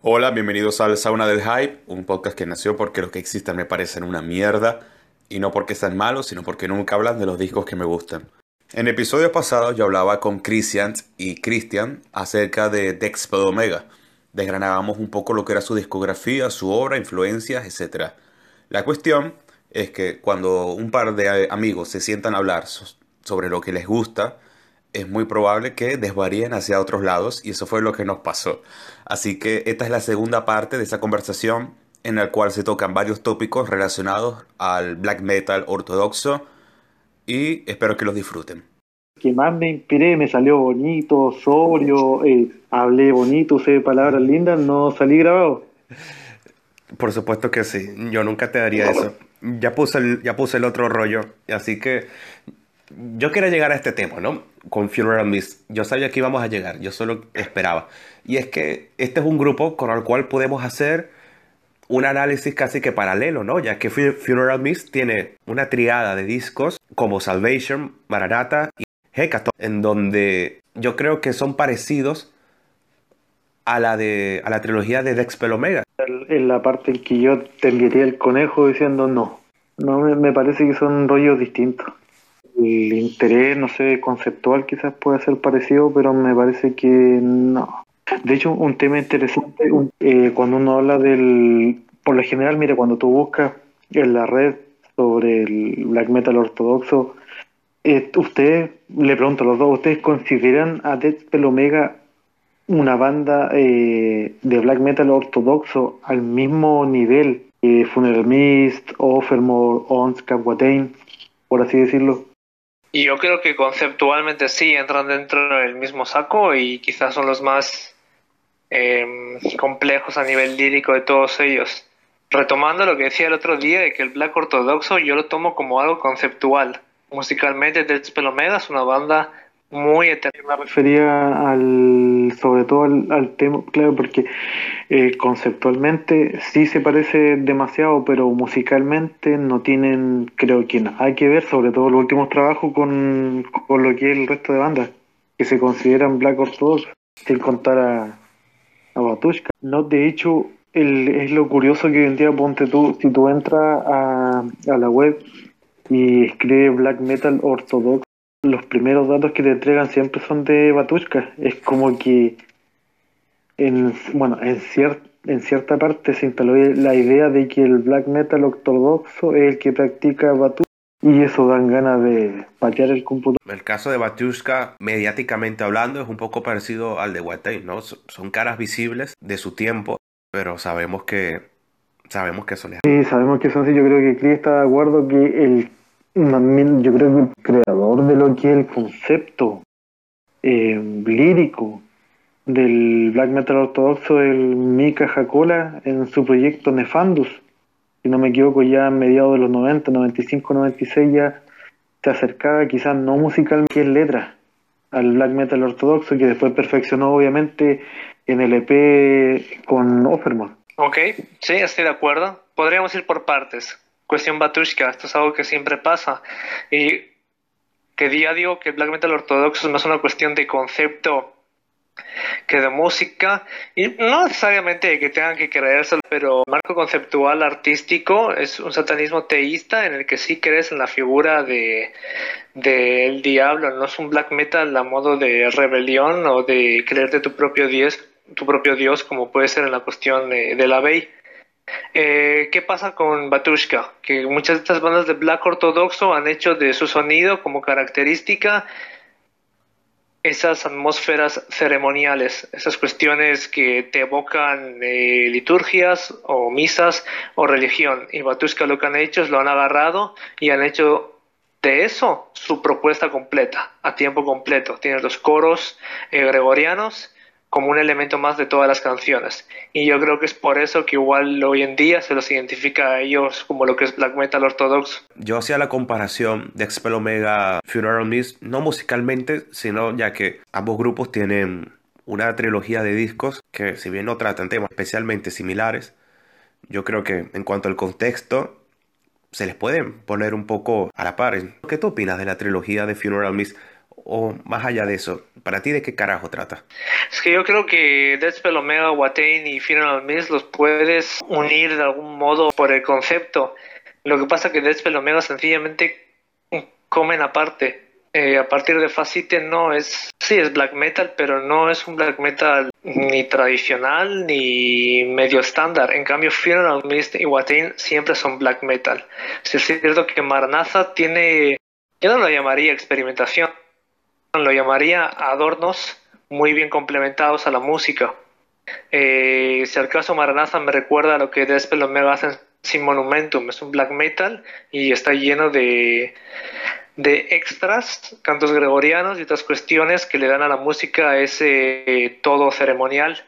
Hola, bienvenidos al Sauna del Hype, un podcast que nació porque los que existen me parecen una mierda, y no porque sean malos, sino porque nunca hablan de los discos que me gustan. En episodios pasados yo hablaba con Christian y Christian acerca de Dexpel Omega. Desgranábamos un poco lo que era su discografía, su obra, influencias, etc. La cuestión es que cuando un par de amigos se sientan a hablar sobre lo que les gusta, es muy probable que desvaríen hacia otros lados y eso fue lo que nos pasó. Así que esta es la segunda parte de esa conversación en la cual se tocan varios tópicos relacionados al black metal ortodoxo y espero que los disfruten. Que más me inspiré, me salió bonito, sobrio, eh, hablé bonito, usé palabras lindas, no salí grabado. Por supuesto que sí, yo nunca te daría eso. Ya puse el, ya puse el otro rollo, así que yo quería llegar a este tema, ¿no? Con Funeral Mist. Yo sabía que íbamos a llegar, yo solo esperaba. Y es que este es un grupo con el cual podemos hacer un análisis casi que paralelo, ¿no? Ya que Funeral Mist tiene una triada de discos como Salvation, Maranatha y Hecaton, en donde yo creo que son parecidos a la de a la trilogía de Dexpel Omega. En la parte en que yo te el conejo diciendo no, no me parece que son rollos distintos el interés, no sé, conceptual quizás pueda ser parecido, pero me parece que no. De hecho, un tema interesante, eh, cuando uno habla del, por lo general, mire, cuando tú buscas en la red sobre el black metal ortodoxo, eh, ustedes, le pregunto a los dos, ¿ustedes consideran a Deathspell Omega una banda eh, de black metal ortodoxo al mismo nivel que Funeral Mist, Offermore, Ons, Capwatain, por así decirlo? Y yo creo que conceptualmente sí entran dentro del mismo saco y quizás son los más em, complejos a nivel lírico de todos ellos. Retomando lo que decía el otro día de que el black ortodoxo yo lo tomo como algo conceptual. Musicalmente Dead Spell Omega es una banda muy eterna. Me refería al, sobre todo al, tema, claro, porque eh, conceptualmente sí se parece demasiado, pero musicalmente no tienen, creo que nada que ver, sobre todo los últimos trabajos con, con lo que es el resto de bandas, que se consideran Black Orthodox, sin contar a, a Batushka. No, de hecho, el, es lo curioso que hoy en día, ponte tú, si tú entras a, a la web y escribes Black Metal Orthodox, los primeros datos que te entregan siempre son de Batushka. Es como que en, bueno, en, en cierta parte se instaló la idea de que el black metal ortodoxo es el que practica Batushka y eso dan ganas de patear el computador. El caso de Batushka, mediáticamente hablando, es un poco parecido al de Watain, ¿no? Son caras visibles de su tiempo, pero sabemos que sabemos que son Sí, sabemos que son así. Yo creo que Clee está de acuerdo que el yo creo que el creador de lo que es el concepto eh, lírico del black metal ortodoxo, el Mika Jacola, en su proyecto Nefandus, si no me equivoco, ya a mediados de los 90, 95, 96, ya se acercaba quizás no musicalmente, que en letra, al black metal ortodoxo, que después perfeccionó obviamente en el EP con Offerman. Ok, sí, estoy de acuerdo. Podríamos ir por partes cuestión Batushka, esto es algo que siempre pasa. Y que día digo que el black metal ortodoxo es una cuestión de concepto que de música, y no necesariamente que tengan que creerse, pero marco conceptual artístico es un satanismo teísta en el que sí crees en la figura de del diablo, no es un black metal a modo de rebelión o de creerte tu propio dios, tu propio dios como puede ser en la cuestión de, de la Bey. Eh, ¿Qué pasa con Batushka? Que muchas de estas bandas de black ortodoxo han hecho de su sonido como característica esas atmósferas ceremoniales, esas cuestiones que te evocan eh, liturgias o misas o religión. Y Batushka lo que han hecho es lo han agarrado y han hecho de eso su propuesta completa, a tiempo completo. Tienes los coros eh, gregorianos como un elemento más de todas las canciones. Y yo creo que es por eso que igual hoy en día se los identifica a ellos como lo que es black metal ortodoxo. Yo hacía la comparación de Expel Omega Funeral Mist, no musicalmente, sino ya que ambos grupos tienen una trilogía de discos que si bien no tratan temas especialmente similares, yo creo que en cuanto al contexto se les puede poner un poco a la par. ¿Qué tú opinas de la trilogía de Funeral Mist? O más allá de eso? ¿Para ti de qué carajo trata? Es que yo creo que Deadspell Omega, Watain y Final Miss los puedes unir de algún modo por el concepto. Lo que pasa es que Deadspell Omega sencillamente comen aparte. Eh, a partir de Facite no es, sí es black metal, pero no es un black metal ni tradicional ni medio estándar. En cambio, Funeral Mist y Watain siempre son black metal. es cierto que Maranatha tiene, yo no lo llamaría experimentación, lo llamaría adornos muy bien complementados a la música. Eh, si al caso Maranatha me recuerda a lo que Despel Omega hacen sin Monumentum, es un black metal y está lleno de de extras, cantos gregorianos y otras cuestiones que le dan a la música ese eh, todo ceremonial.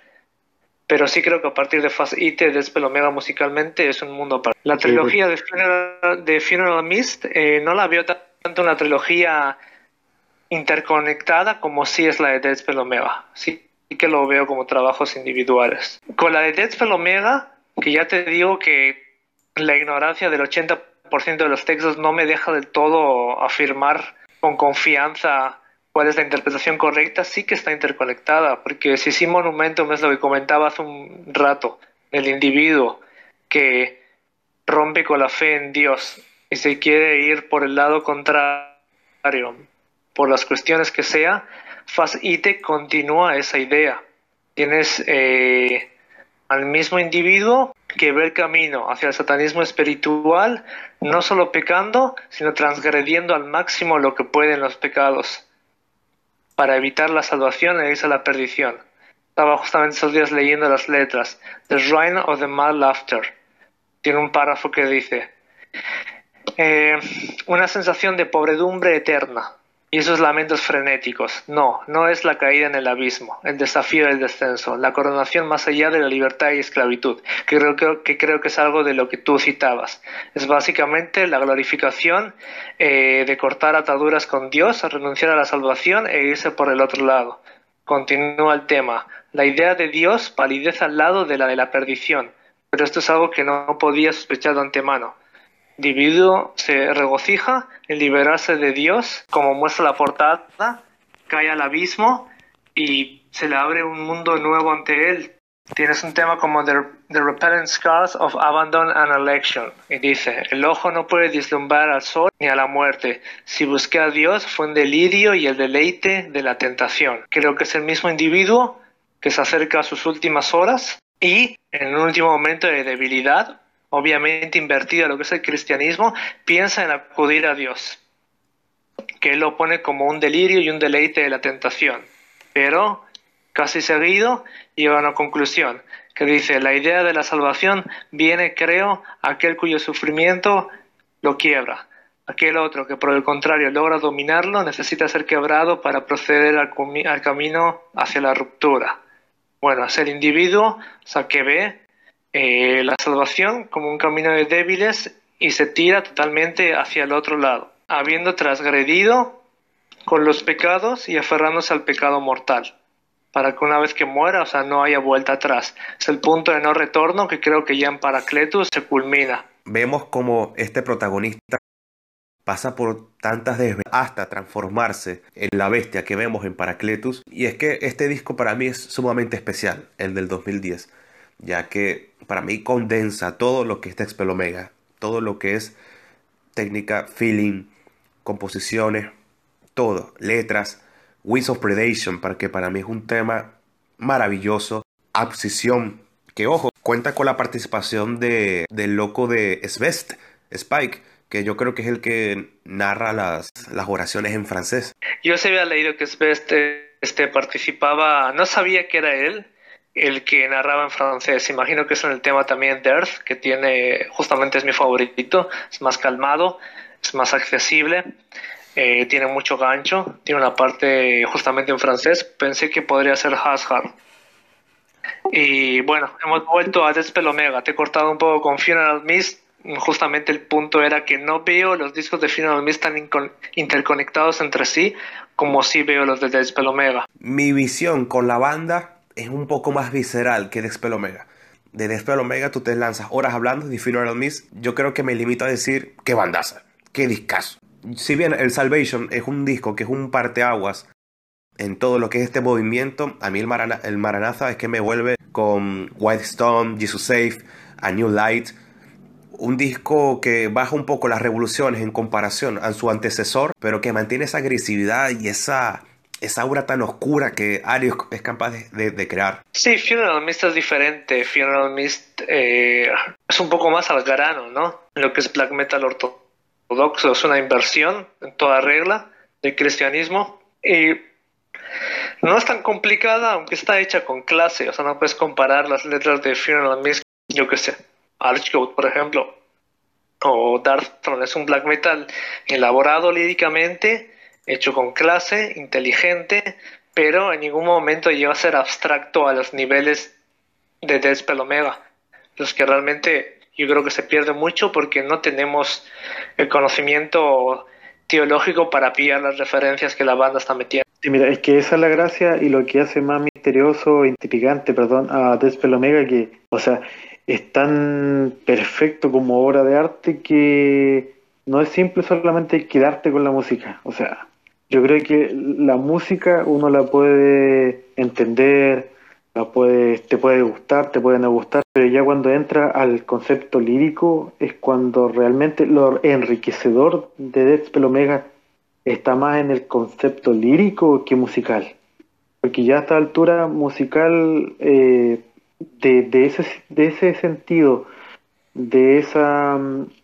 Pero sí creo que a partir de Fast Ite, de Omega musicalmente, es un mundo aparte. La trilogía de, Funeral, de Funeral Mist eh, no la veo tanto una trilogía interconectada como sí es la de Deadspell Omega. Sí que lo veo como trabajos individuales. Con la de Deadspell Omega, que ya te digo que la ignorancia del 80% de los textos no me deja del todo afirmar con confianza cuál es la interpretación correcta, sí que está interconectada, porque si sí Monumentum es lo que comentaba hace un rato, el individuo que rompe con la fe en Dios y se quiere ir por el lado contrario, por las cuestiones que sea, Fasite continúa esa idea. Tienes eh, al mismo individuo que ve el camino hacia el satanismo espiritual, no solo pecando, sino transgrediendo al máximo lo que pueden los pecados, para evitar la salvación e irse a la perdición. Estaba justamente esos días leyendo las letras, The Shrine of the Mad Laughter. Tiene un párrafo que dice, eh, una sensación de pobredumbre eterna, y esos lamentos frenéticos. No, no es la caída en el abismo, el desafío del descenso, la coronación más allá de la libertad y esclavitud, que creo que, creo que es algo de lo que tú citabas. Es básicamente la glorificación eh, de cortar ataduras con Dios, renunciar a la salvación e irse por el otro lado. Continúa el tema. La idea de Dios palidece al lado de la de la perdición, pero esto es algo que no podía sospechar de antemano individuo se regocija en liberarse de Dios, como muestra la portada, cae al abismo y se le abre un mundo nuevo ante él. Tienes un tema como The, the Repellent Scars of Abandon and Election. Y dice, el ojo no puede vislumbrar al sol ni a la muerte. Si busqué a Dios fue un delirio y el deleite de la tentación. Creo que es el mismo individuo que se acerca a sus últimas horas y en un último momento de debilidad obviamente invertido lo que es el cristianismo, piensa en acudir a Dios, que él lo pone como un delirio y un deleite de la tentación. Pero, casi seguido, llega a una conclusión, que dice, la idea de la salvación viene, creo, aquel cuyo sufrimiento lo quiebra. Aquel otro que por el contrario logra dominarlo necesita ser quebrado para proceder al, camino hacia la ruptura. Bueno, es el individuo que ve eh, la salvación como un camino de débiles y se tira totalmente hacia el otro lado, habiendo transgredido con los pecados y aferrándose al pecado mortal, para que una vez que muera, o sea, no haya vuelta atrás. Es el punto de no retorno que creo que ya en Paracletus se culmina. Vemos como este protagonista pasa por tantas desventajas hasta transformarse en la bestia que vemos en Paracletus. Y es que este disco para mí es sumamente especial, el del 2010 ya que para mí condensa todo lo que es Texpel Omega, todo lo que es técnica, feeling, composiciones, todo, letras, Winds of Predation, para que para mí es un tema maravilloso, Abscisión, que ojo, cuenta con la participación de, del loco de Svest, Spike, que yo creo que es el que narra las, las oraciones en francés. Yo se había leído que Svest este, participaba, no sabía que era él, el que narraba en francés. Imagino que es en el tema también de Earth, que tiene, justamente es mi favorito, es más calmado, es más accesible, eh, tiene mucho gancho, tiene una parte justamente en francés. Pensé que podría ser Hashard. Y bueno, hemos vuelto a Despel Omega. Te he cortado un poco con Funeral Mist. Justamente el punto era que no veo los discos de Funeral Mist tan interconectados entre sí como sí veo los de Despel Omega. Mi visión con la banda es un poco más visceral que Despel Omega. De Despel Omega tú te lanzas horas hablando de Funeral Miss. Yo creo que me limito a decir qué bandaza, qué discazo. si bien el Salvation es un disco que es un parteaguas en todo lo que es este movimiento, a mí el, el Maranatha es que me vuelve con White Stone, Jesus Safe, A New Light, un disco que baja un poco las revoluciones en comparación a su antecesor, pero que mantiene esa agresividad y esa, esa aura tan oscura que Arius es capaz de, crear. Sí, Funeral Mist es diferente. Funeral Mist eh, es un poco más al grano, ¿no? Lo que es black metal ortodoxo es una inversión en toda regla del cristianismo y no es tan complicada, aunque está hecha con clase. O sea, no puedes comparar las letras de Funeral Mist, yo qué sé, Archgoat, por ejemplo, o Darkthrone. Es un black metal elaborado líricamente, hecho con clase, inteligente, pero en ningún momento llega a ser abstracto a los niveles de Deathspell Omega, los que realmente yo creo que se pierde mucho porque no tenemos el conocimiento teológico para pillar las referencias que la banda está metiendo. Sí, mira, es que esa es la gracia y lo que hace más misterioso, intrigante, perdón, a Deathspell Omega, que, o sea, es tan perfecto como obra de arte que no es simple solamente quedarte con la música. O sea, yo creo que la música uno la puede entender, la puede, te puede gustar, te puede no gustar, pero ya cuando entra al concepto lírico es cuando realmente lo enriquecedor de Deathspell Omega está más en el concepto lírico que musical. Porque ya a esta altura musical eh, de, ese, de ese sentido, de esa,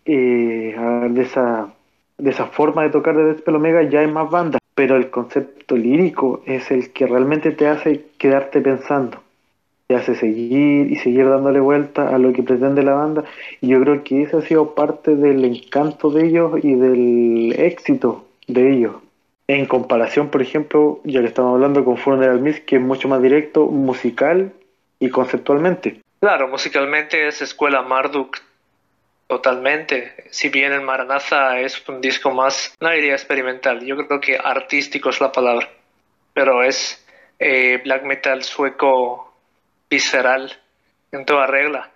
eh, de esa de esa forma de tocar de Deathspell Omega ya hay más bandas, pero el concepto lírico es el que realmente te hace quedarte pensando, te hace seguir y seguir dándole vuelta a lo que pretende la banda y yo creo que ese ha sido parte del encanto de ellos y del éxito de ellos. En comparación, por ejemplo, ya que estamos hablando con Funeral Mist, que es mucho más directo, musical y conceptualmente. Claro, musicalmente es escuela Marduk totalmente. Si bien el Maranatha es un disco más, no diría experimental, yo creo que artístico es la palabra, pero es eh, black metal sueco visceral en toda regla.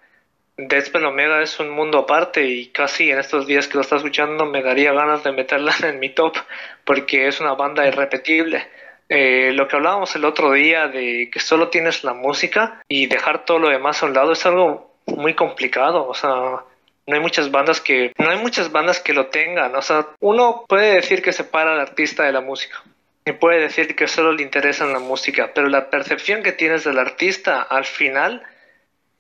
Deathspell Omega es un mundo aparte y casi en estos días que lo está escuchando me daría ganas de meterla en mi top porque es una banda irrepetible eh, lo que hablábamos el otro día de que solo tienes la música y dejar todo lo demás a un lado es algo muy complicado. O sea, no hay muchas bandas que no hay muchas bandas que lo tengan. O sea, uno puede decir que separa al artista de la música y puede decir que solo le interesa la música, pero la percepción que tienes del artista al final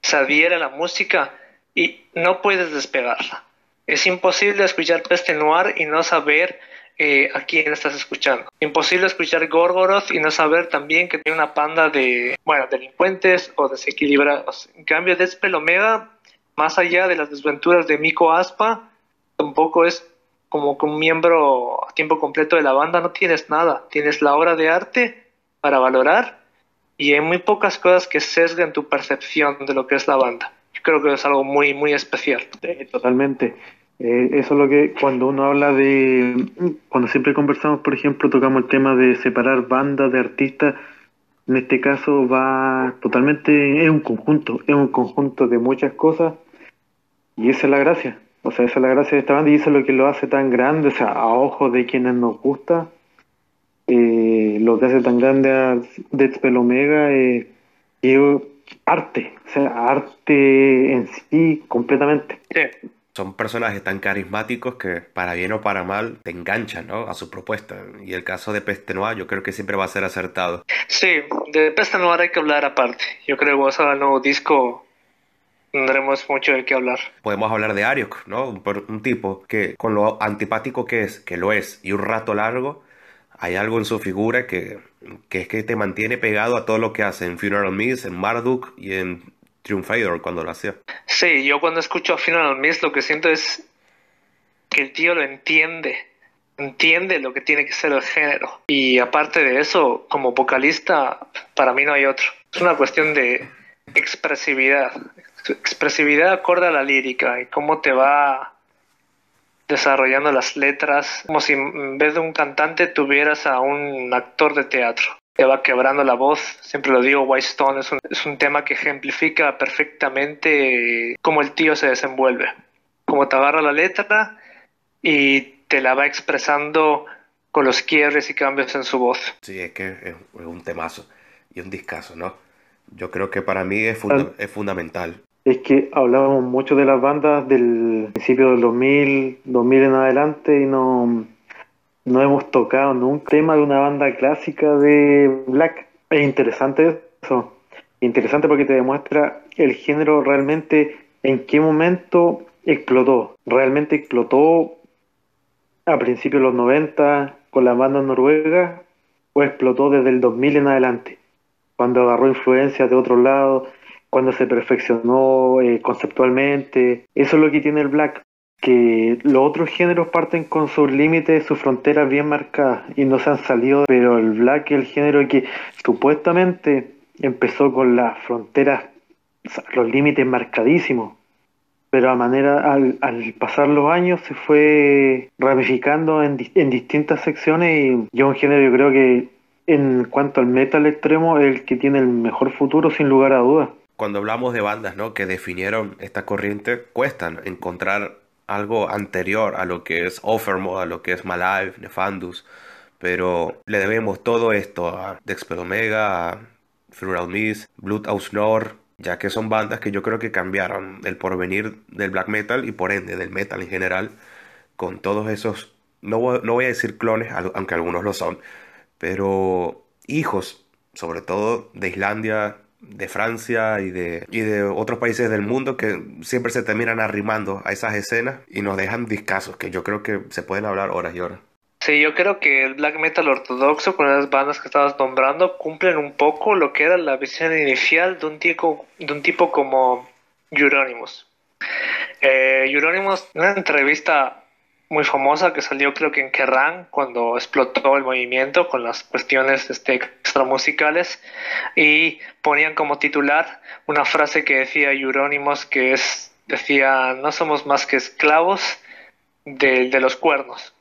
se adhiere a la música y no puedes despegarla. Es imposible escuchar Peste Noir y no saber eh, a quién estás escuchando. Imposible escuchar Gorgoroth y no saber también que tiene una panda de, bueno, delincuentes o desequilibrados. En cambio, Despel Omega, más allá de las desventuras de Miko Aspa, tampoco es como que un miembro a tiempo completo de la banda, no tienes nada. Tienes la obra de arte para valorar y hay muy pocas cosas que sesguen tu percepción de lo que es la banda. Yo creo que es algo muy, muy especial. totalmente. Eh, eso es lo que cuando uno habla de, cuando siempre conversamos, por ejemplo, tocamos el tema de separar bandas de artistas, en este caso va totalmente, es un conjunto, es un conjunto de muchas cosas y esa es la gracia, o sea, esa es la gracia de esta banda y eso es lo que lo hace tan grande, o sea, a ojos de quienes nos gusta, eh, lo que hace tan grande a Deathspell Omega es arte, o sea, arte en sí completamente. Sí son personajes tan carismáticos que para bien o para mal te enganchan ¿no? a su propuesta. Y el caso de Peste Noir yo creo que siempre va a ser acertado. Sí, de Peste Noir hay que hablar aparte. Yo creo que vas a nuevo disco tendremos mucho de qué hablar. Podemos hablar de Ariok, ¿no? Un, un, tipo que con lo antipático que es, que lo es, y un rato largo, hay algo en su figura que, que es que te mantiene pegado a todo lo que hace en Funeral Mist, en Marduk y en Triumphator cuando lo hacía. Sí, yo cuando escucho a Final Mist lo que siento es que el tío lo entiende, entiende lo que tiene que ser el género. Y aparte de eso, como vocalista, para mí no hay otro. Es una cuestión de expresividad, expresividad acorde a la lírica y cómo te va desarrollando las letras, como si en vez de un cantante tuvieras a un actor de teatro te va quebrando la voz. Siempre lo digo, White Stone es un, es un tema que ejemplifica perfectamente cómo el tío se desenvuelve. Cómo te agarra la letra y te la va expresando con los quiebres y cambios en su voz. Sí, es que es, un temazo y un discazo, ¿no? Yo creo que para mí es, es fundamental. Es que hablábamos mucho de las bandas del principio del 2000, 2000 en adelante y no, no hemos tocado nunca el tema de una banda clásica de Black. Es interesante eso. Interesante porque te demuestra el género realmente en qué momento explotó. Realmente explotó a principios de los 90 con la banda noruega o explotó desde el 2000 en adelante, cuando agarró influencia de otro lado, cuando se perfeccionó eh, conceptualmente. Eso es lo que tiene el black, que los otros géneros parten con sus límites, sus fronteras bien marcadas y no se han salido, pero el black es el género que supuestamente empezó con las fronteras, los límites marcadísimos pero a manera al, pasar los años se fue ramificando en, en distintas secciones y yo un género yo creo que en cuanto al metal extremo es el que tiene el mejor futuro sin lugar a dudas. Cuando hablamos de bandas ¿no? que definieron esta corriente, cuestan encontrar algo anterior a lo que es Offermode, a lo que es Malive, Nefandus, pero le debemos todo esto a Dexped Omega, a Funeral Mist, Blood Nord, ya que son bandas que yo creo que cambiaron el porvenir del black metal y por ende del metal en general, con todos esos, no voy, a decir clones, aunque algunos lo son, pero hijos, sobre todo de Islandia, de Francia y de, y de otros países del mundo que siempre se terminan arrimando a esas escenas y nos dejan discasos que yo creo que se pueden hablar horas y horas. Sí, yo creo que el black metal ortodoxo con las bandas que estabas nombrando cumplen un poco lo que era la visión inicial de un tipo, de un tipo como Euronymous. Eh, en una entrevista muy famosa que salió creo que en Kerrang cuando explotó el movimiento con las cuestiones este, extramusicales y ponían como titular una frase que decía Euronymous que es decía no somos más que esclavos de, de los cuernos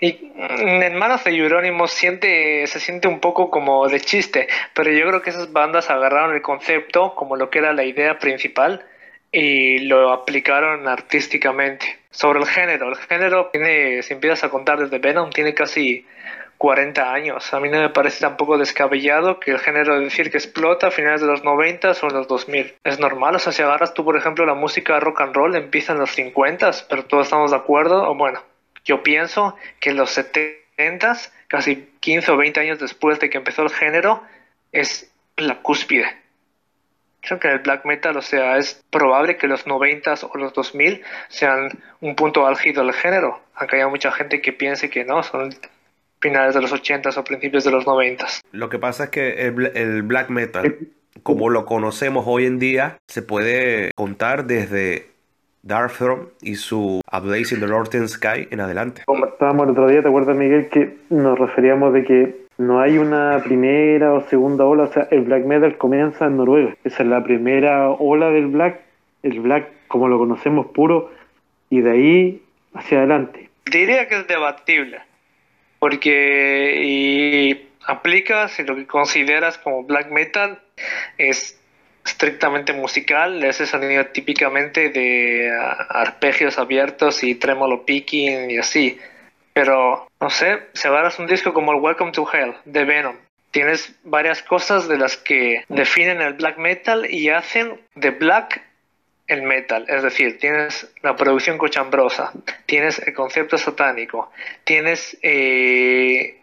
y en manos de Euronymous siente, se siente un poco como de chiste, pero yo creo que esas bandas agarraron el concepto como lo que era la idea principal y lo aplicaron artísticamente. Sobre el género, el género tiene, si empiezas a contar desde Venom, tiene casi 40 años. A mí no me parece tampoco descabellado que el género de decir que explota a finales de los 90 o en los 2000. Es normal, o sea, si agarras tú, por ejemplo, la música rock and roll, empieza en los 50, pero todos estamos de acuerdo, o bueno, yo pienso que en los 70, casi 15 o 20 años después de que empezó el género, es la cúspide. Creo que el black metal, o sea, es probable que los 90 o los 2000 sean un punto álgido del género, aunque haya mucha gente que piense que no, son finales de los 80 o principios de los 90. Lo que pasa es que el, el black metal, como lo conocemos hoy en día, se puede contar desde Darkthrone y su A Blaze in the Northern Sky en adelante. Como estábamos el otro día, ¿te acuerdas, Miguel, que nos referíamos de que no hay una primera o segunda ola? O sea, el black metal comienza en Noruega. Esa es la primera ola del black, el black como lo conocemos puro, y de ahí hacia adelante. Diría que es debatible, porque y aplica si lo que consideras como black metal es estrictamente musical, ese sonido típicamente de ah, arpegios abiertos y trémolo picking y así. Pero, no sé, si agarras un disco como el Welcome to Hell de Venom, tienes varias cosas de las que definen el black metal y hacen de black el metal. Es decir, tienes la producción cochambrosa, tienes el concepto satánico, tienes eh,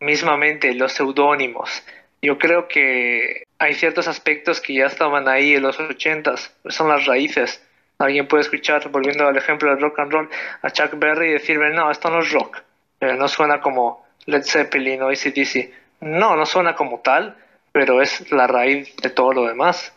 mismamente los seudónimos. Yo creo que hay ciertos aspectos que ya estaban ahí en los ochentas, son las raíces. Alguien puede escuchar, volviendo al ejemplo del rock and roll, a Chuck Berry y decirme, no, esto no es rock, eh, no suena como Led Zeppelin o ACDC. No, no suena como tal, pero es la raíz de todo lo demás.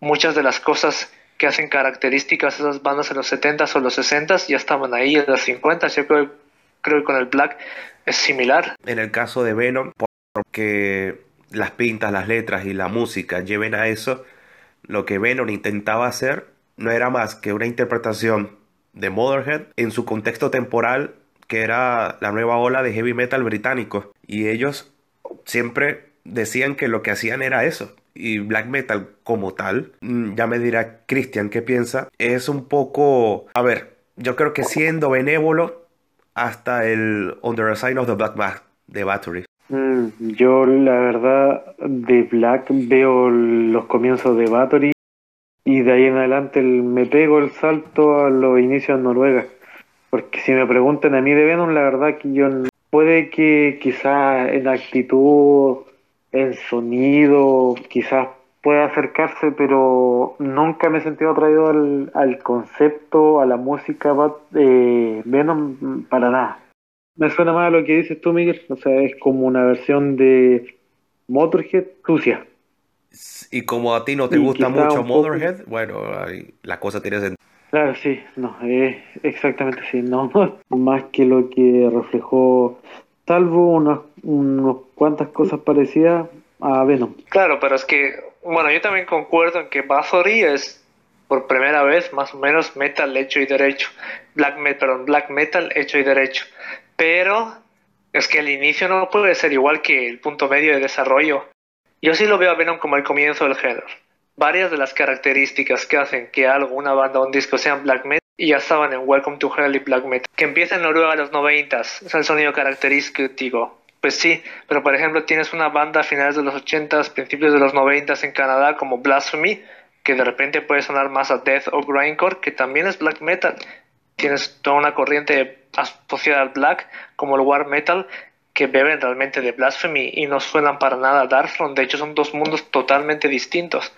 Muchas de las cosas que hacen características esas bandas en los 70s o los 60s ya estaban ahí en los 50 Yo creo, creo que con el Black es similar. En el caso de Venom, porque las pintas, las letras y la música lleven a eso, lo que Venom intentaba hacer no era más que una interpretación de Motherhead en su contexto temporal, que era la nueva ola de heavy metal británico. Y ellos siempre decían que lo que hacían era eso. Y black metal como tal, mm, ya me dirá Christian qué piensa, es un poco, a ver, yo creo que siendo benévolo hasta el Under a Sign of the Black Mask de Battery. Mm, yo la verdad de Black veo los comienzos de Battery y de ahí en adelante me pego el salto a los inicios en Noruega. Porque si me preguntan a mí de Venom, la verdad que yo puede que quizás en actitud, en sonido, quizás pueda acercarse, pero nunca me he sentido atraído al, al concepto, a la música de Venom para nada. Me suena más a lo que dices tú, Miguel. O sea, es como una versión de Motorhead sucia. Y como a ti no te gusta mucho Motorhead, bueno, la cosa tiene sentido. Claro, sí, no, eh, exactamente sí, no, más que lo que reflejó, salvo unas, unas cuantas cosas parecidas a Venom. Claro, pero es que, bueno, yo también concuerdo en que Bathory es por primera vez más o menos metal hecho y derecho, black metal, black metal hecho y derecho, pero es que el inicio no puede ser igual que el punto medio de desarrollo. Yo sí lo veo a Venom como el comienzo del género varias de las características que hacen que algo, una banda o un disco sean black metal y ya estaban en Welcome to Hell y black metal. Que empieza en Noruega a los 90 es el sonido característico. Pues sí, pero por ejemplo tienes una banda a finales de los 80 principios de los 90 en Canadá como Blasphemy, que de repente puede sonar más a death o grindcore, que también es black metal. Tienes toda una corriente asociada al black, como el war metal, que beben realmente de Blasphemy y no suenan para nada a Darkthrone. De hecho, son dos mundos totalmente distintos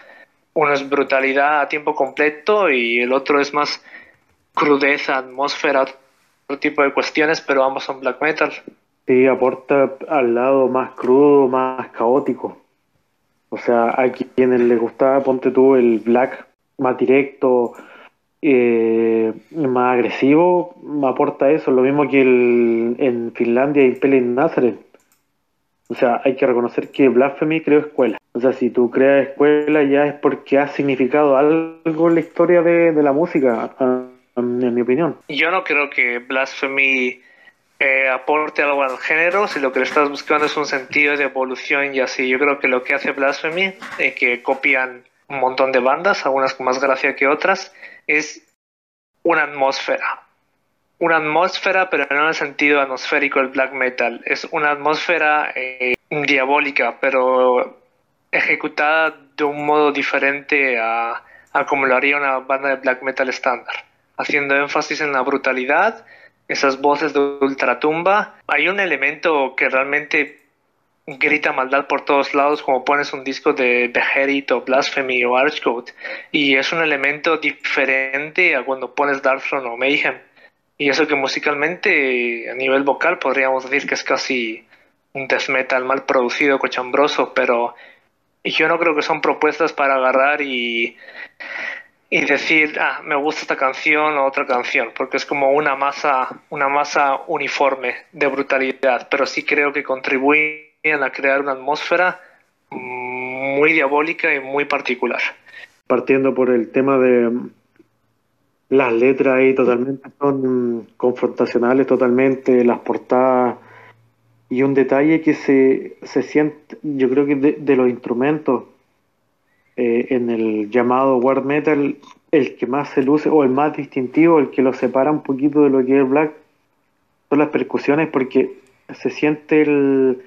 uno es brutalidad a tiempo completo y el otro es más crudeza, atmósfera, otro tipo de cuestiones, pero ambos son black metal. Sí, aporta al lado más crudo, más caótico. O sea, a quienes les gustaba, ponte tú el black más directo, eh, más agresivo, aporta eso. Lo mismo que el, en Finlandia y Pelin Nazareth. O sea, hay que reconocer que Blasphemy creó escuela. O sea, si tú creas escuela ya es porque ha significado algo en la historia de, la música, en mi opinión. Yo no creo que Blasphemy eh, aporte algo al género, si lo que le estás buscando es un sentido de evolución y así. Yo creo que lo que hace Blasphemy, eh, que copian un montón de bandas, algunas con más gracia que otras, es una atmósfera una atmósfera, pero no en el sentido atmosférico del black metal. Es una atmósfera eh, diabólica, pero ejecutada de un modo diferente a, a como lo haría una banda de black metal estándar, haciendo énfasis en la brutalidad, esas voces de ultratumba. Hay un elemento que realmente grita maldad por todos lados, como pones un disco de Beherit o Blasphemy o Archcode, y es un elemento diferente a cuando pones Darkthrone o Mayhem. Y eso que musicalmente, a nivel vocal, podríamos decir que es casi un death metal mal producido, cochambroso, pero yo no creo que son propuestas para agarrar y, y decir, ah, me gusta esta canción o otra canción, porque es como una masa, una masa uniforme de brutalidad, pero sí creo que contribuyen a crear una atmósfera muy diabólica y muy particular. Partiendo por el tema de las letras ahí totalmente son confrontacionales, totalmente, las portadas. Y un detalle que se, se siente, yo creo que de, los instrumentos eh, en el llamado War Metal, el que más se luce o el más distintivo, el que lo separa un poquito de lo que es Black, son las percusiones porque se siente el,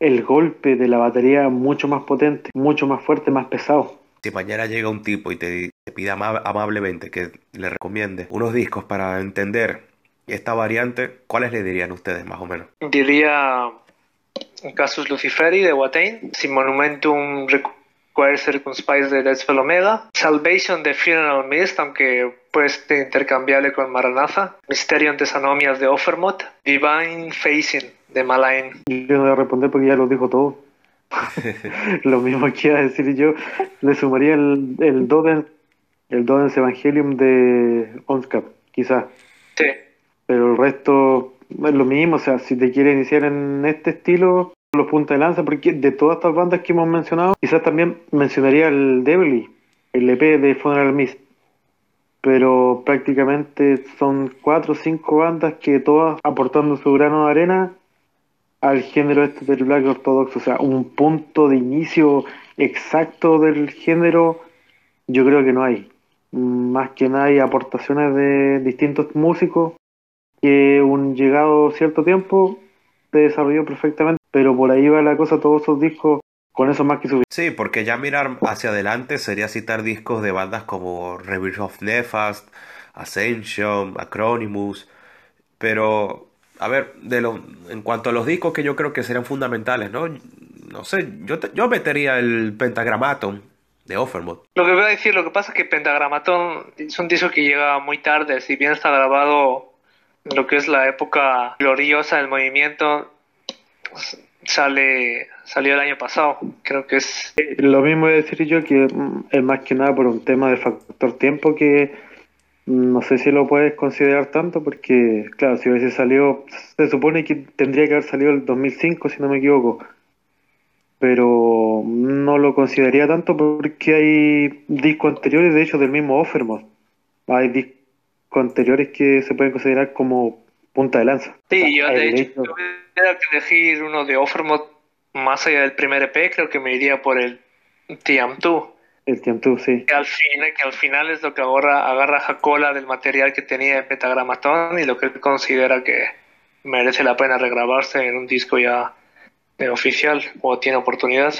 el golpe de la batería mucho más potente, mucho más fuerte, más pesado. Si mañana llega un tipo y te, pide amablemente que le recomiende unos discos para entender esta variante, ¿cuáles le dirían ustedes más o menos? Diría Casus Luciferi de Watain, Sin Monumentum Require Circumspice de Death Omega, Salvation de Funeral Mist, aunque puede ser intercambiable con Maranatha, Mysterion Sanomias de Offermot, Divine Facing de Malain. Yo no voy a responder porque ya lo dijo todo. Lo mismo que iba a decir yo, le sumaría el, el Dodens, el Dodens Evangelium de Onscap, quizás. Sí. Pero el resto es lo mismo, o sea, si te quieres iniciar en este estilo, los puntos de lanza, porque de todas estas bandas que hemos mencionado, quizás también mencionaría el Devilly, el EP de Funeral Mist. Pero prácticamente son cuatro o cinco bandas que todas aportando su grano de arena al género este del black ortodoxo, o sea, un punto de inicio exacto del género, yo creo que no hay. Más que nada hay aportaciones de distintos músicos que un llegado cierto tiempo se desarrolló perfectamente, pero por ahí va la cosa, todos esos discos con eso más que suficiente. Sí, porque ya mirar hacia adelante sería citar discos de bandas como Rebirth of Nefast, Ascension, Acronymus, pero a ver, de lo, en cuanto a los discos que yo creo que serían fundamentales, ¿no? No sé, yo, yo metería el Pentagramaton de Offermod. Lo que voy a decir, lo que pasa es que Pentagramaton es un disco que llega muy tarde, si bien está grabado en lo que es la época gloriosa del movimiento, sale salió el año pasado, creo que es... Lo mismo voy a decir yo que mm, es más que nada por un tema de factor tiempo que no sé si lo puedes considerar tanto porque, claro, si hubiese salido, se supone que tendría que haber salido el 2005 si no me equivoco, pero no lo consideraría tanto porque hay discos anteriores, de hecho, del mismo Offermod. Hay discos anteriores que se pueden considerar como punta de lanza. Sí, yo de hecho, si tuviera que elegir uno de Offermod más allá del primer EP, creo que me iría por el TM2. El TM2, sí. Que al, fin, que al final es lo que agarra, agarra Jacola del material que tenía de Petagramatón y lo que él considera que merece la pena regrabarse en un disco ya eh, oficial o tiene oportunidad.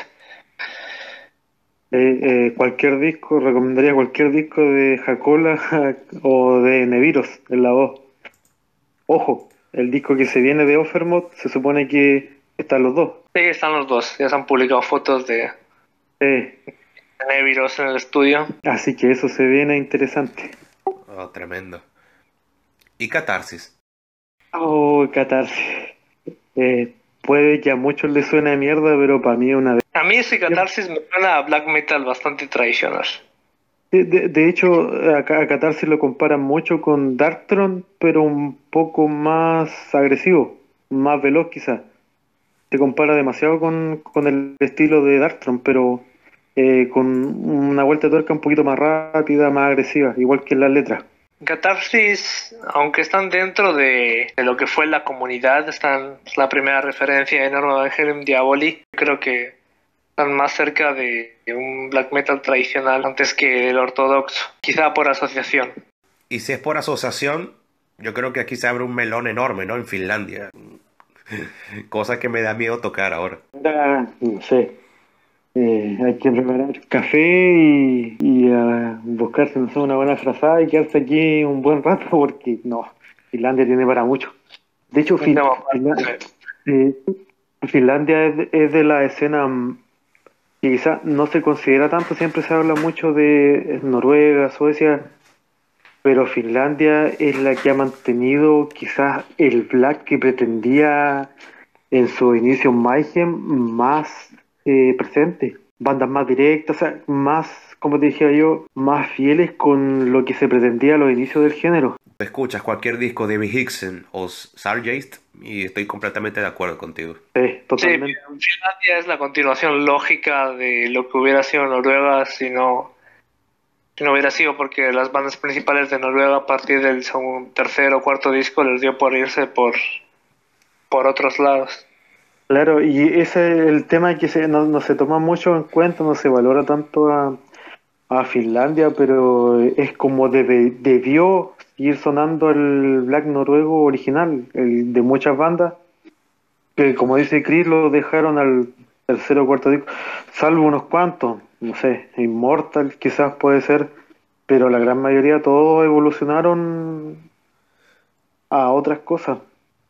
Eh, eh, cualquier disco, recomendaría cualquier disco de Jacola o de Neviros en la voz. Ojo, el disco que se viene de Offermod se supone que están los dos. Sí, están los dos. Ya se han publicado fotos de, Neviros en el estudio. Así que eso se viene interesante. Oh, tremendo. ¿Y Catarsis? Oh, Catarsis. Eh, puede que a muchos les suene a mierda, pero para mí es una... A mí ese Catarsis me suena a black metal bastante tradicional. De, de, hecho, a, a, Catarsis lo comparan mucho con Darktron, pero un poco más agresivo, más veloz quizás. Se compara demasiado con, con el estilo de Darktron, pero eh, con una vuelta de tuerca un poquito más rápida, más agresiva, igual que en las letras. Catarsis, aunque están dentro de, de, lo que fue la comunidad, están es la primera referencia de Norma Evangelium Diaboli, creo que están más cerca de, de un black metal tradicional antes que el ortodoxo, quizá por asociación. Y si es por asociación, yo creo que aquí se abre un melón enorme, ¿no? En Finlandia. Cosa que me da miedo tocar ahora. no sé. Eh, hay que preparar café y, y uh, buscarse no sé, una buena frazada y quedarse aquí un buen rato porque no, Finlandia tiene para mucho. De hecho, fin, Finlandia, eh, Finlandia es, de, es, de la escena que quizá no se considera tanto, siempre se habla mucho de Noruega, Suecia, pero Finlandia es la que ha mantenido quizás el black que pretendía en su inicio Mayhem más eh, presente, bandas más directas, o sea, más, como te dije yo, más fieles con lo que se pretendía a los inicios del género. Escuchas cualquier disco de David Hickson o Sargeist y estoy completamente de acuerdo contigo. Sí, totalmente. Sí, Finlandia es la continuación lógica de lo que hubiera sido Noruega si no, si no hubiera sido porque las bandas principales de Noruega a partir del segundo, tercer o cuarto disco les dio por irse por, por otros lados. Claro, y ese es el tema que se, no, se toma mucho en cuenta, no se valora tanto a, a Finlandia, pero es como debe, debió ir sonando el black noruego original, el de muchas bandas, que como dice Chris lo dejaron al tercero o cuarto disco, salvo unos cuantos, no sé, Immortal quizás puede ser, pero la gran mayoría todos evolucionaron a otras cosas.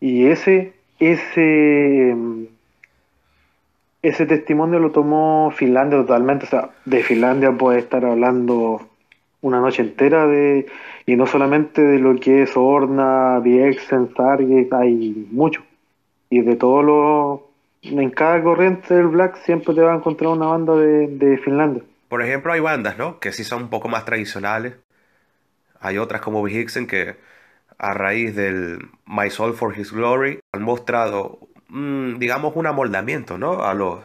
Y ese ese ese testimonio lo tomó Finlandia totalmente, o sea, de Finlandia puede estar hablando una noche entera de y no solamente de lo que es Orna, Viexen, Stargate, hay mucho. Y de todo lo en cada corriente del Black siempre te va a encontrar una banda de, de Finlandia. Por ejemplo, hay bandas, ¿no? Que sí son un poco más tradicionales. Hay otras como Vixen que a raíz del My Soul for His Glory han mostrado, mmm, digamos, un amoldamiento ¿no? a, los,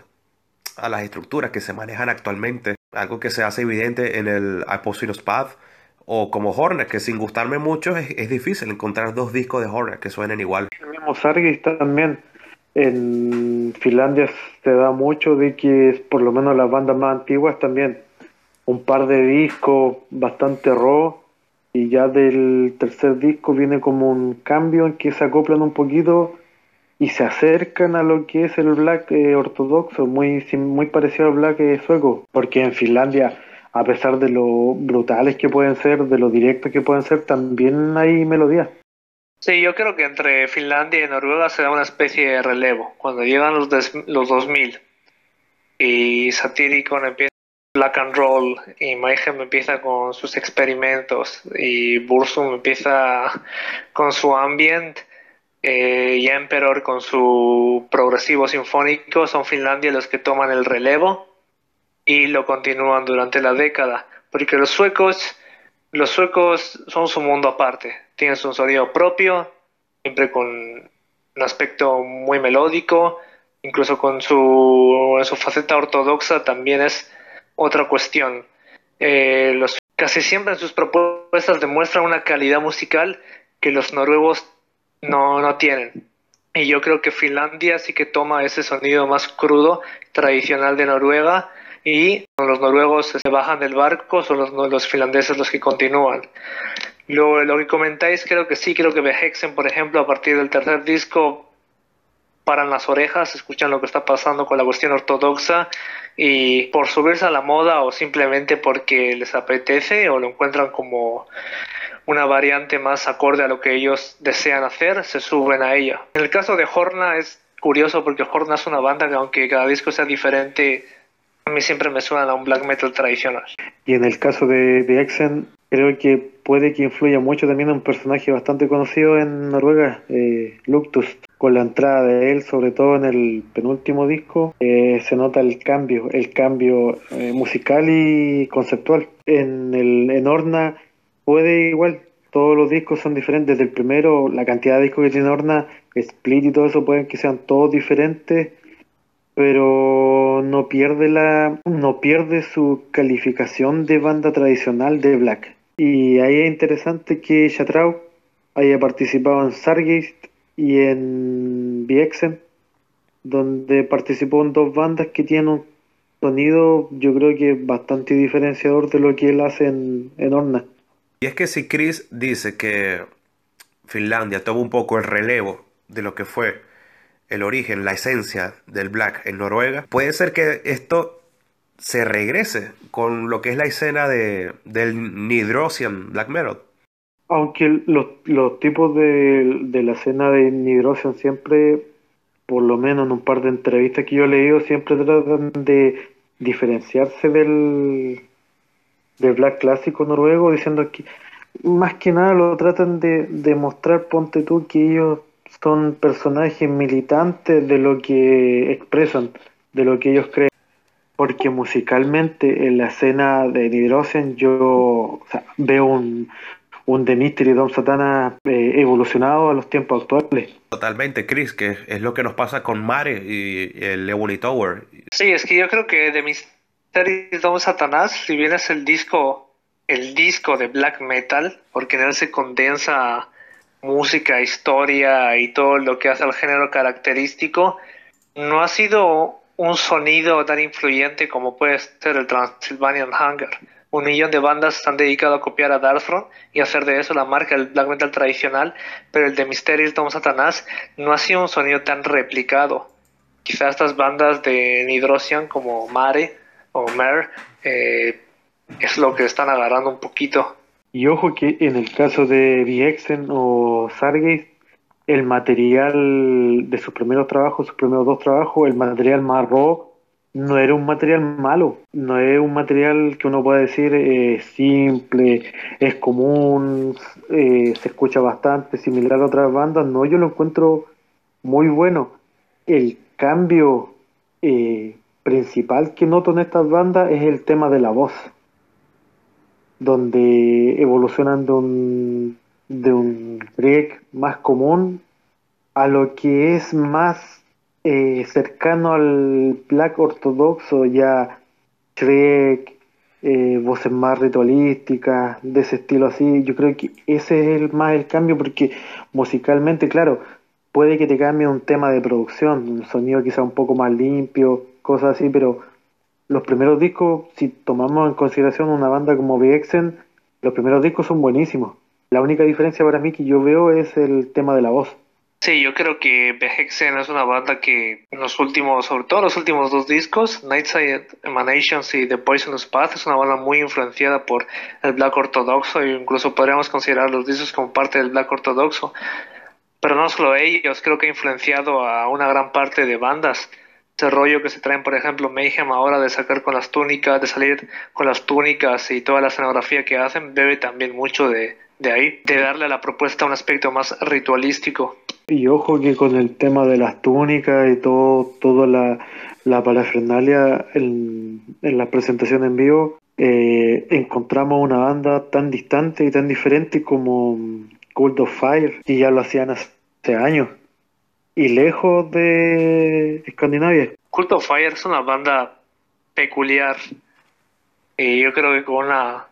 a las estructuras que se manejan actualmente. Algo que se hace evidente en el Apostolos Path o como Hornet, que sin gustarme mucho es, es, difícil encontrar dos discos de Hornet que suenen igual. El mismo Sargis también. En Finlandia se da mucho de que por lo menos las bandas más antiguas también un par de discos bastante raw Y ya del tercer disco viene como un cambio en que se acoplan un poquito y se acercan a lo que es el black eh, ortodoxo, muy, muy parecido al black eh, sueco, porque en Finlandia, a pesar de lo brutales que pueden ser, de lo directos que pueden ser, también hay melodía. Sí, yo creo que entre Finlandia y Noruega se da una especie de relevo. Cuando llegan los, los 2000 y Satyricon empieza Black and Roll y Mayhem empieza con sus experimentos y Bursum empieza con su ambient eh, y Emperor con su progresivo sinfónico. Son Finlandia los que toman el relevo y lo continúan durante la década porque los suecos los suecos son su mundo aparte. Tienen su sonido propio siempre con un aspecto muy melódico incluso con su, su faceta ortodoxa también es otra cuestión. Eh, los, casi siempre en sus propuestas demuestran una calidad musical que los noruegos no, no tienen. Y yo creo que Finlandia sí que toma ese sonido más crudo, tradicional de Noruega, y los noruegos se bajan del barco, son los, los finlandeses los que continúan. Lo, lo que comentáis, creo que sí, creo que Behexen, por ejemplo, a partir del tercer disco, paran las orejas, escuchan lo que está pasando con la cuestión ortodoxa y por subirse a la moda o simplemente porque les apetece o lo encuentran como una variante más acorde a lo que ellos desean hacer, se suben a ella. En el caso de Horna es curioso porque Horna es una banda que aunque cada disco sea diferente, a mí siempre me suena a un black metal tradicional. Y en el caso de, de Exen, creo que puede que influya mucho también un personaje bastante conocido en Noruega, eh, con la entrada de él, sobre todo en el penúltimo disco, eh, se nota el cambio, el cambio eh, musical y conceptual. En el en Orna puede igual, todos los discos son diferentes. Desde el primero, la cantidad de discos que tiene Orna, Split y todo eso pueden que sean todos diferentes, pero no pierde la, no pierde su calificación de banda tradicional de Black. Y ahí es interesante que Shatrau haya participado en Sargeist y en Viexen, donde participó en dos bandas que tienen un sonido, yo creo que bastante diferenciador de lo que él hace en, en. Y es que si Chris dice que Finlandia toma un poco el relevo de lo que fue el origen, la esencia del black en Noruega, puede ser que esto se regrese con lo que es la escena de, del Nidrosian black metal aunque los, los tipos de, de, la escena de Nidrosian siempre, por lo menos en un par de entrevistas que yo he leído, siempre tratan de diferenciarse del, del black clásico noruego, diciendo que más que nada lo tratan de, de mostrar, ponte tú, que ellos son personajes militantes de lo que expresan, de lo que ellos creen. Porque musicalmente en la escena de Nidrosian yo o sea, veo un, un The Mystery Dom Satana eh, evolucionado a los tiempos actuales. Totalmente, Chris, que es lo que nos pasa con Mare y el Ebony Tower. Sí, es que yo creo que The Mystery Dom Satanás, si bien es el disco, el disco de black metal, porque en él se condensa música, historia y todo lo que hace al género característico, no ha sido un sonido tan influyente como puede ser el Transylvanian Hunger un millón de bandas se han dedicado a copiar a Darkthrone y hacer de eso la marca del black metal tradicional, pero el de Mysterious Tom Satanás no ha sido un sonido tan replicado. Quizás estas bandas de Nidrosian como Mare o Mer eh, es lo que están agarrando un poquito. Y ojo que en el caso de Viexen o Sargeist, el material de sus primeros trabajos, sus primeros dos trabajos, el material más raw no era un material malo, no es un material que uno pueda decir eh, simple, es común, eh, se escucha bastante, similar a otras bandas, no, yo lo encuentro muy bueno. El cambio eh, principal que noto en estas bandas es el tema de la voz, donde evolucionan de un, de un más común a lo que es más eh, cercano al black ortodoxo, ya Shrek, eh, voces más ritualísticas, de ese estilo así. Yo creo que ese es el más el cambio porque musicalmente, claro, puede que te cambie un tema de producción, un sonido quizá un poco más limpio, cosas así, pero los primeros discos, si tomamos en consideración una banda como Viexen, Los primeros discos son buenísimos. La única diferencia para mí que yo veo es el tema de la voz. Sí, yo creo que Behexen es una banda que en los últimos, sobre todo los últimos dos discos, Nightside Emanations y The Poisonous Path, es una banda muy influenciada por el black ortodoxo e incluso podríamos considerar los discos como parte del black ortodoxo. Pero no solo ellos, creo que ha influenciado a una gran parte de bandas. Ese rollo que se traen, por ejemplo, Mayhem ahora de sacar con las túnicas, de salir con las túnicas y toda la escenografía que hacen, bebe también mucho de, de ahí, de darle a la propuesta un aspecto más ritualístico. Y ojo que con el tema de las túnicas y todo, toda la, la parafernalia en, en la presentación en vivo, eh, encontramos una banda tan distante y tan diferente como Cult of Fire, y ya lo hacían hace años, y lejos de Escandinavia. Cult of Fire es una banda peculiar, y yo creo que con una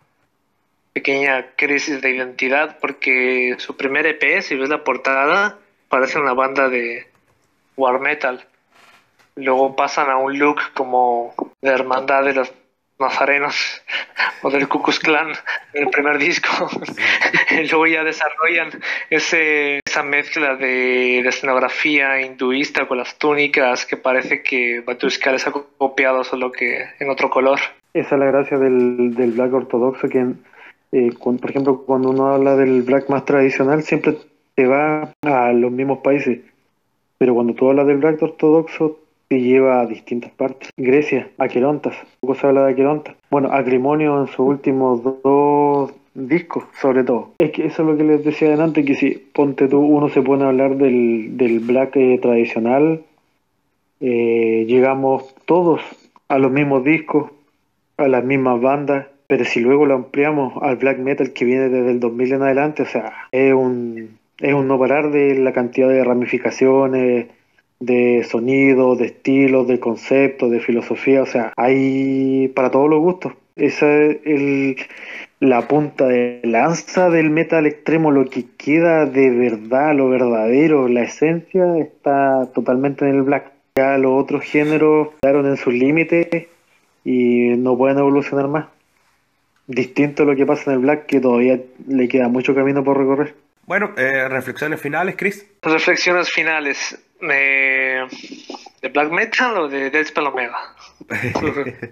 pequeña crisis de identidad, porque su primer EP, si ves la portada, parece una banda de war metal. Luego pasan a un look como de hermandad de los nazarenos o del Ku Klux Klan en el primer disco. y luego ya desarrollan ese, esa mezcla de, escenografía hinduista con las túnicas que parece que Batushka les ha copiado solo que en otro color. Esa es la gracia del, del black ortodoxo que, eh, por ejemplo, cuando uno habla del black más tradicional, siempre te va a los mismos países. Pero cuando tú hablas del black ortodoxo, te lleva a distintas partes. Grecia, Aquerontas, poco se habla de Aquerontas. Bueno, Acrimonio en sus últimos dos discos, sobre todo. Es que eso es lo que les decía adelante, que si ponte tú, uno se pone a hablar del, del black eh, tradicional, eh, llegamos todos a los mismos discos, a las mismas bandas, pero si luego lo ampliamos al black metal que viene desde el 2000 en adelante, o sea, es un es un no parar de la cantidad de ramificaciones, de sonidos, de estilos, de conceptos, de filosofía, o sea, hay para todos los gustos. Esa es la punta de lanza del metal extremo, lo que queda de verdad, lo verdadero, la esencia está totalmente en el black. Ya los otros géneros quedaron en sus límites y no pueden evolucionar más. Distinto a lo que pasa en el black, que todavía le queda mucho camino por recorrer. Bueno, eh, reflexiones finales, Chris. Reflexiones finales. ¿De, ¿De black metal o de Dead Spell Omega?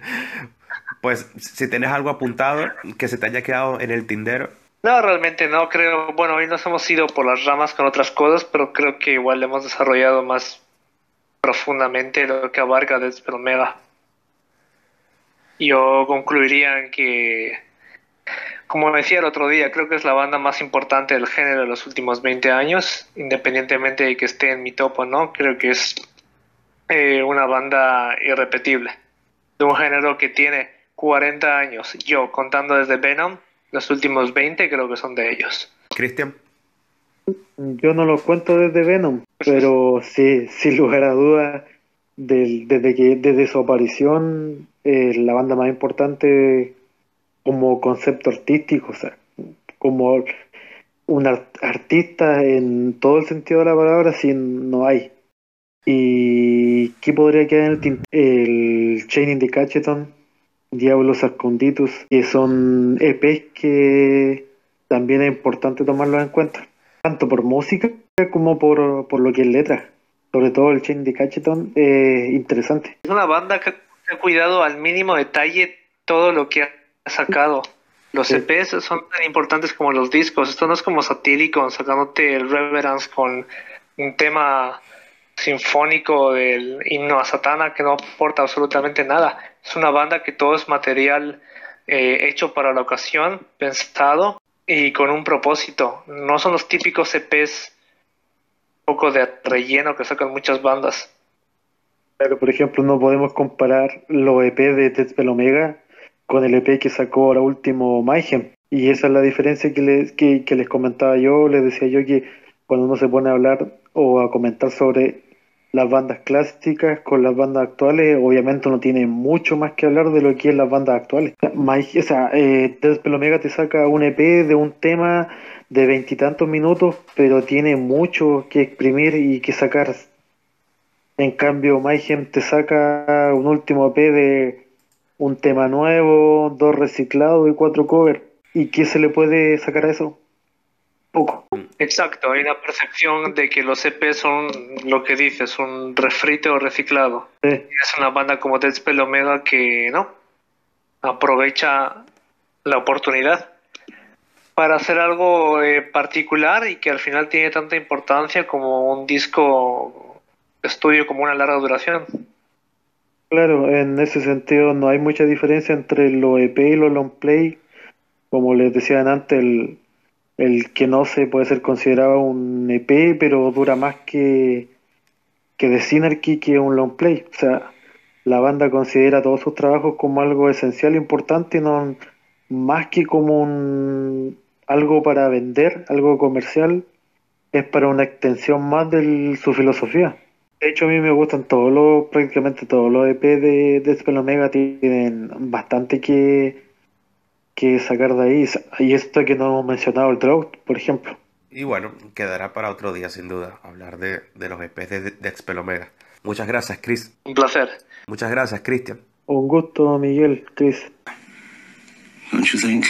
pues si tenés algo apuntado que se te haya quedado en el tindero. No, realmente no creo. Bueno, hoy nos hemos ido por las ramas con otras cosas, pero creo que igual hemos desarrollado más profundamente lo que abarca Dead Spell Omega. Yo concluiría en que como decía el otro día, creo que es la banda más importante del género de los últimos 20 años, independientemente de que esté en mi top o no, creo que es eh, una banda irrepetible, de un género que tiene 40 años. Yo, contando desde Venom, los últimos 20 creo que son de ellos. Cristian. Yo no lo cuento desde Venom, pero sí, sin lugar a dudas, desde, que, desde su aparición, es la banda más importante como concepto artístico, o sea, como un artista en todo el sentido de la palabra, si no hay. ¿Y qué podría quedar en el? El Chaining de Cacheton, Diablos Asconditus, que son EPs que también es importante tomarlos en cuenta, tanto por música como por, por lo que es letra. Sobre todo el Chaining de Cacheton es interesante. Es una banda que ha cuidado al mínimo detalle todo lo que sacado. Los EPs son tan importantes como los discos. Esto no es como Satírico sacándote el Reverence con un tema sinfónico del himno a Satana que no aporta absolutamente nada. Es una banda que todo es material eh, hecho para la ocasión, pensado y con un propósito. No son los típicos EPs poco de relleno que sacan muchas bandas. Pero por ejemplo no podemos comparar los EP de Tetspel Omega con el EP que sacó ahora último Mayhem. Y esa es la diferencia que les, que, les comentaba yo, les decía yo que cuando uno se pone a hablar o a comentar sobre las bandas clásicas con las bandas actuales, obviamente uno tiene mucho más que hablar de lo que es las bandas actuales. o sea, eh, Omega te saca un EP de un tema de veintitantos minutos, pero tiene mucho que exprimir y que sacar. En cambio, Mayhem te saca un último EP de un tema nuevo, dos reciclados y cuatro covers. ¿Y qué se le puede sacar a eso? Poco. Exacto, hay una percepción de que los EP son lo que dices, un refrito o reciclado. Sí. Es una banda como Dead Spell Omega que no aprovecha la oportunidad para hacer algo eh, particular y que al final tiene tanta importancia como un disco estudio como una larga duración. Claro, en ese sentido no hay mucha diferencia entre los EP y los long play. Como les decían antes, el, el que no se puede ser considerado un EP, pero dura más que, que The Synergy que un long play. O sea, la banda considera todos sus trabajos como algo esencial importante, no más que como un algo para vender, algo comercial, es para una extensión más de su filosofía. De hecho, a mí me gustan todos los, prácticamente todos los EP de, de Spell Omega tienen bastante que, que sacar de ahí. Y esto que no hemos mencionado, el Drought, por ejemplo. Y bueno, quedará para otro día, sin duda, hablar de, de los EPs de, de Expel Omega. Muchas gracias, Chris. Un placer. Muchas gracias, Cristian. Un gusto, Miguel, Chris. Don't you think?